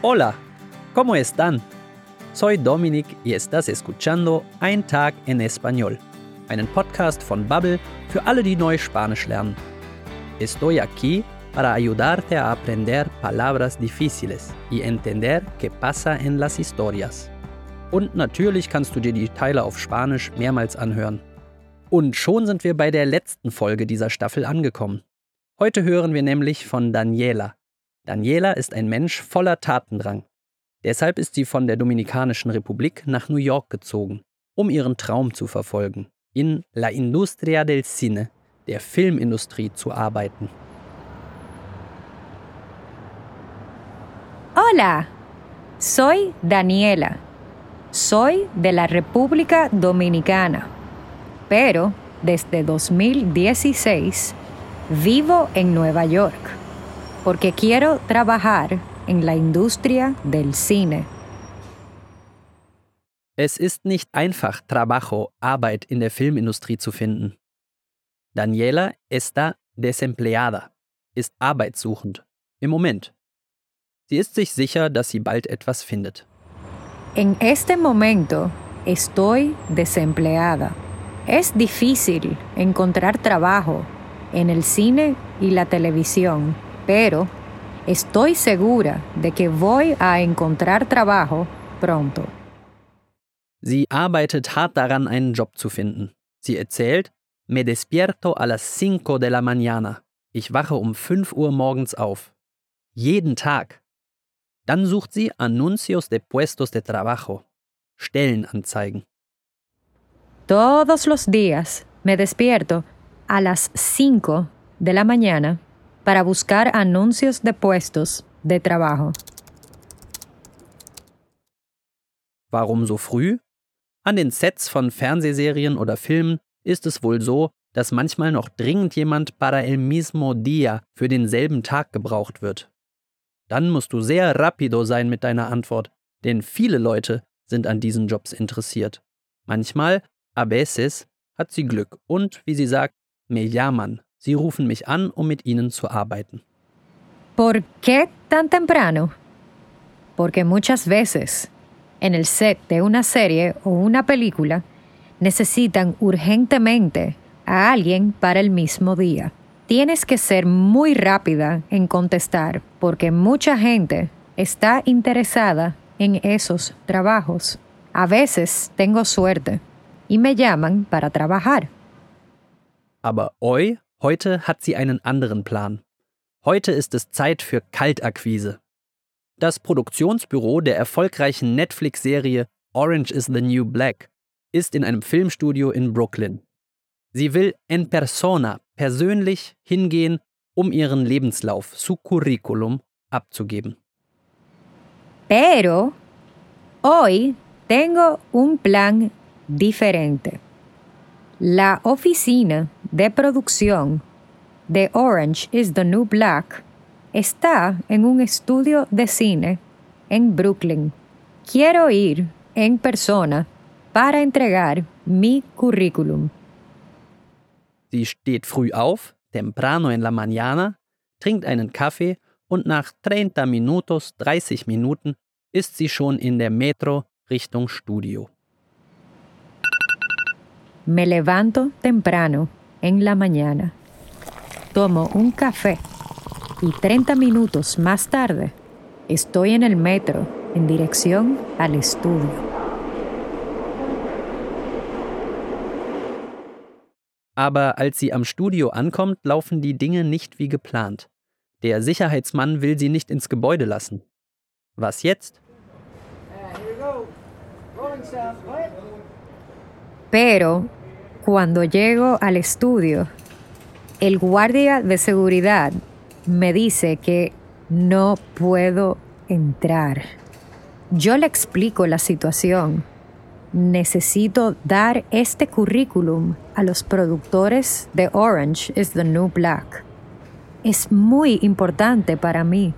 Hola, ¿cómo están? Soy Dominic y estás escuchando Ein Tag en Español, einen Podcast von Bubble für alle, die neu Spanisch lernen. Estoy aquí para ayudarte a aprender palabras difíciles y entender qué pasa en las historias. Und natürlich kannst du dir die Teile auf Spanisch mehrmals anhören. Und schon sind wir bei der letzten Folge dieser Staffel angekommen. Heute hören wir nämlich von Daniela. Daniela ist ein Mensch voller Tatendrang. Deshalb ist sie von der Dominikanischen Republik nach New York gezogen, um ihren Traum zu verfolgen, in La Industria del Cine, der Filmindustrie, zu arbeiten. Hola, soy Daniela. Soy de la República Dominicana, pero desde 2016 vivo en Nueva York porque quiero trabajar en la industria del cine. Es ist nicht einfach, Trabajo, Arbeit in der Filmindustrie zu finden. Daniela está desempleada, ist arbeitssuchend. Im Moment. Sie ist sich sicher, dass sie bald etwas findet. En este momento estoy desempleada. Es difícil encontrar trabajo en el cine y la televisión pero estoy segura de que voy a encontrar trabajo pronto. Sie arbeitet hart daran, einen Job zu finden. Sie erzählt, Me despierto a las cinco de la mañana. Ich wache um 5 Uhr morgens auf. Jeden Tag. Dann sucht sie Anuncios de puestos de trabajo. Stellenanzeigen. Todos los días me despierto a las 5 de la mañana para buscar anuncios de puestos de trabajo. Warum so früh? An den Sets von Fernsehserien oder Filmen ist es wohl so, dass manchmal noch dringend jemand para el mismo día für denselben Tag gebraucht wird. Dann musst du sehr rapido sein mit deiner Antwort, denn viele Leute sind an diesen Jobs interessiert. Manchmal, a veces, hat sie Glück und, wie sie sagt, me llaman, Sie rufen mich an, um mit Ihnen zu arbeiten. ¿Por qué tan temprano? Porque muchas veces en el set de una serie o una película necesitan urgentemente a alguien para el mismo día. Tienes que ser muy rápida en contestar porque mucha gente está interesada en esos trabajos. A veces tengo suerte y me llaman para trabajar. Aber hoy Heute hat sie einen anderen Plan. Heute ist es Zeit für Kaltakquise. Das Produktionsbüro der erfolgreichen Netflix-Serie Orange is the New Black ist in einem Filmstudio in Brooklyn. Sie will en persona persönlich hingehen, um ihren Lebenslauf, su curriculum, abzugeben. Pero hoy tengo un plan diferente. La oficina de producción de Orange is the New Black está en un estudio de cine en Brooklyn. Quiero ir en persona para entregar mi currículum. Sie steht früh auf, temprano en la mañana, trinkt einen Kaffee und nach 30 minutos, 30 Minuten, ist sie schon in der Metro Richtung Studio. Me levanto temprano en la mañana. Tomo un café y 30 minutos más tarde estoy en el metro en dirección al estudio. Aber als sie am Studio ankommt, laufen die Dinge nicht wie geplant. Der Sicherheitsmann will sie nicht ins Gebäude lassen. Was jetzt? Pero Cuando llego al estudio, el guardia de seguridad me dice que no puedo entrar. Yo le explico la situación. Necesito dar este currículum a los productores de Orange is the New Black. Es muy importante para mí.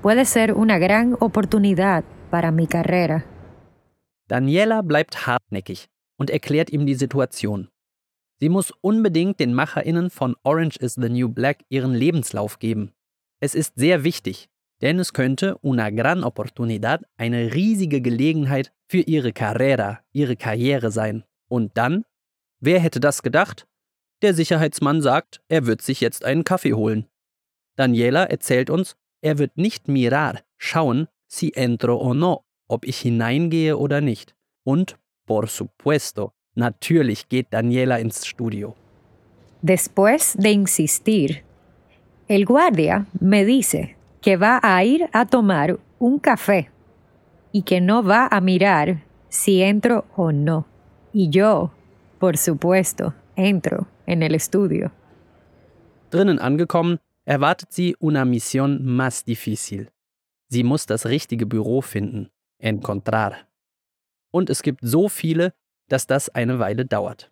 Puede ser una gran oportunidad para mi carrera. Daniela bleibt hartnäckig und erklärt ihm die Situation. Sie muss unbedingt den Macherinnen von Orange is the New Black ihren Lebenslauf geben. Es ist sehr wichtig. Denn es könnte una gran oportunidad, eine riesige Gelegenheit für ihre Carrera, ihre Karriere sein. Und dann? Wer hätte das gedacht? Der Sicherheitsmann sagt, er wird sich jetzt einen Kaffee holen. Daniela erzählt uns, er wird nicht mirar, schauen, si entro o no, ob ich hineingehe oder nicht. Und, por supuesto, natürlich geht Daniela ins Studio. Después de insistir, el guardia me dice que va a ir a tomar un café y que no va a mirar si entro o no. Y yo, por supuesto, entro en el estudio. Drinnen angekommen, erwartet sie una misión más difícil. Sie muss das richtige Büro finden, encontrar. Und es gibt so viele, dass das eine Weile dauert.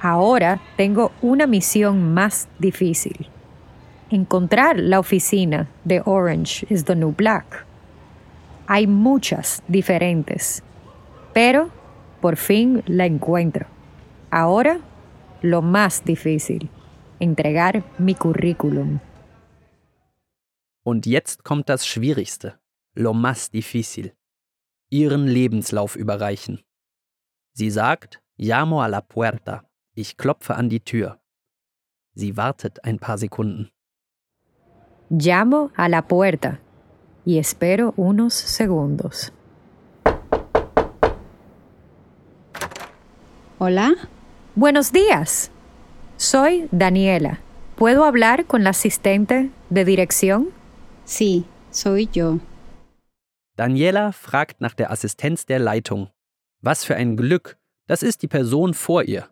Ahora tengo una misión más difícil. Encontrar la oficina de Orange is the New Black. Hay muchas diferentes, pero por fin la encuentro. Ahora, lo más difícil, entregar mi currículum. Und jetzt kommt das Schwierigste, lo más difícil, ihren Lebenslauf überreichen. Sie sagt, llamo a la puerta, ich klopfe an die Tür. Sie wartet ein paar Sekunden. Llamo a la puerta y espero unos segundos. Hola. Buenos días. Soy Daniela. ¿Puedo hablar con la asistente de dirección? Sí, soy yo. Daniela fragt nach der Assistenz der Leitung. Was für ein Glück, das ist die Person vor ihr.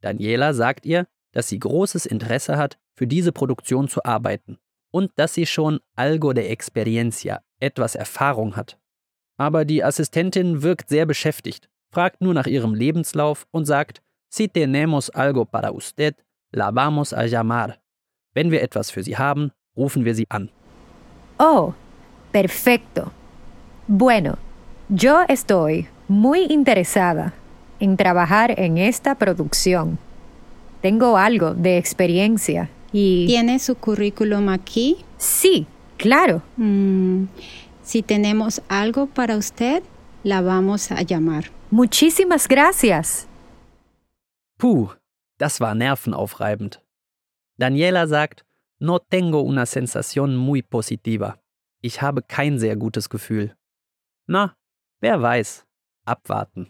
Daniela sagt ihr, dass sie großes Interesse hat, für diese Produktion zu arbeiten und dass sie schon algo de experiencia, etwas Erfahrung hat. Aber die Assistentin wirkt sehr beschäftigt, fragt nur nach ihrem Lebenslauf und sagt, si tenemos algo para usted, la vamos a llamar. Wenn wir etwas für sie haben, rufen wir sie an. Oh, perfecto. Bueno, yo estoy muy interesada en trabajar en esta producción. Tengo algo de experiencia y... ¿Tiene su currículum aquí? Sí, claro. Mm, si tenemos algo para usted, la vamos a llamar. Muchísimas gracias. Puh, das war nervenaufreibend. Daniela sagt, no tengo una sensación muy positiva. Ich habe kein sehr gutes Gefühl. Na, wer weiß. Abwarten.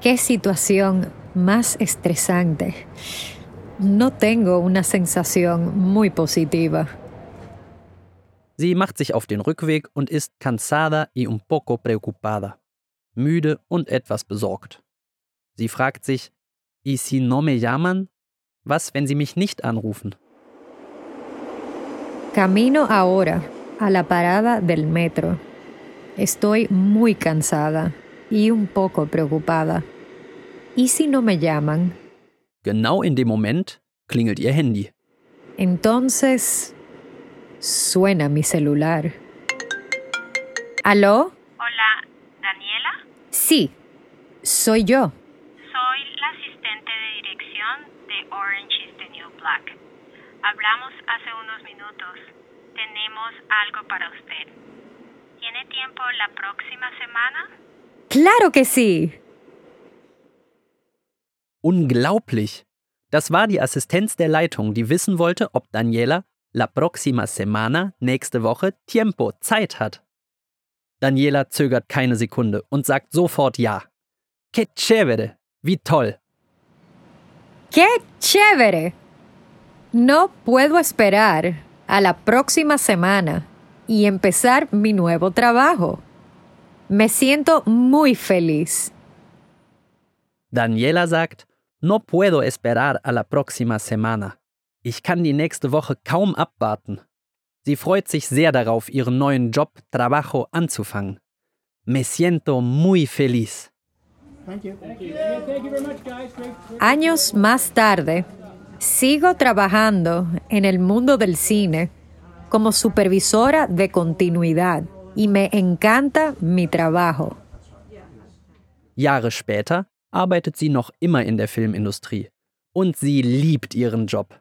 Qué situación más estresante. No tengo una sensación muy positiva. Sie macht sich auf den Rückweg und ist cansada y un poco preocupada. Müde und etwas besorgt. Sie fragt sich, ¿y si no me llaman? Was, wenn sie mich nicht anrufen? Camino ahora a la parada del metro. Estoy muy cansada y un poco preocupada. ¿Y si no me llaman? Genau in dem Moment klingelt ihr Handy. Entonces suena mi celular. ¿Aló? Hola, Daniela. Sí, soy yo. Soy la asistente de dirección de Orange is the New Black. Hablamos hace unos minutos. Tenemos algo para usted. ¿Tiene tiempo la próxima semana? Claro que sí. Unglaublich! Das war die Assistenz der Leitung, die wissen wollte, ob Daniela la próxima semana, nächste Woche, tiempo, Zeit hat. Daniela zögert keine Sekunde und sagt sofort ja. Que chévere! Wie toll! ¡Qué chévere! No puedo esperar a la próxima semana y empezar mi nuevo trabajo. Me siento muy feliz. Daniela sagt, no puedo esperar a la próxima semana. Ich kann die nächste Woche kaum abwarten. Sie freut sich sehr darauf, ihren neuen Job Trabajo anzufangen. Me siento muy feliz. Años más tarde, sigo trabajando en el mundo del cine como supervisora de continuidad y me encanta mi trabajo. Jahre später arbeitet sie noch immer in der Filmindustrie und sie liebt ihren Job.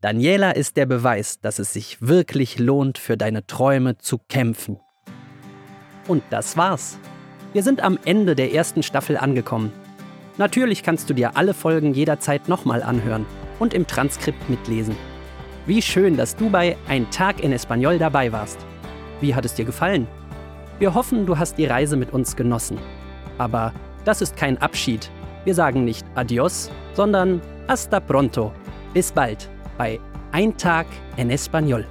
Daniela ist der Beweis, dass es sich wirklich lohnt, für deine Träume zu kämpfen. Und das war's. Wir sind am Ende der ersten Staffel angekommen. Natürlich kannst du dir alle Folgen jederzeit nochmal anhören und im Transkript mitlesen. Wie schön, dass du bei Ein Tag in Espanol dabei warst. Wie hat es dir gefallen? Wir hoffen, du hast die Reise mit uns genossen. Aber das ist kein Abschied. Wir sagen nicht Adios, sondern Hasta pronto. Bis bald bei Ein Tag en Español.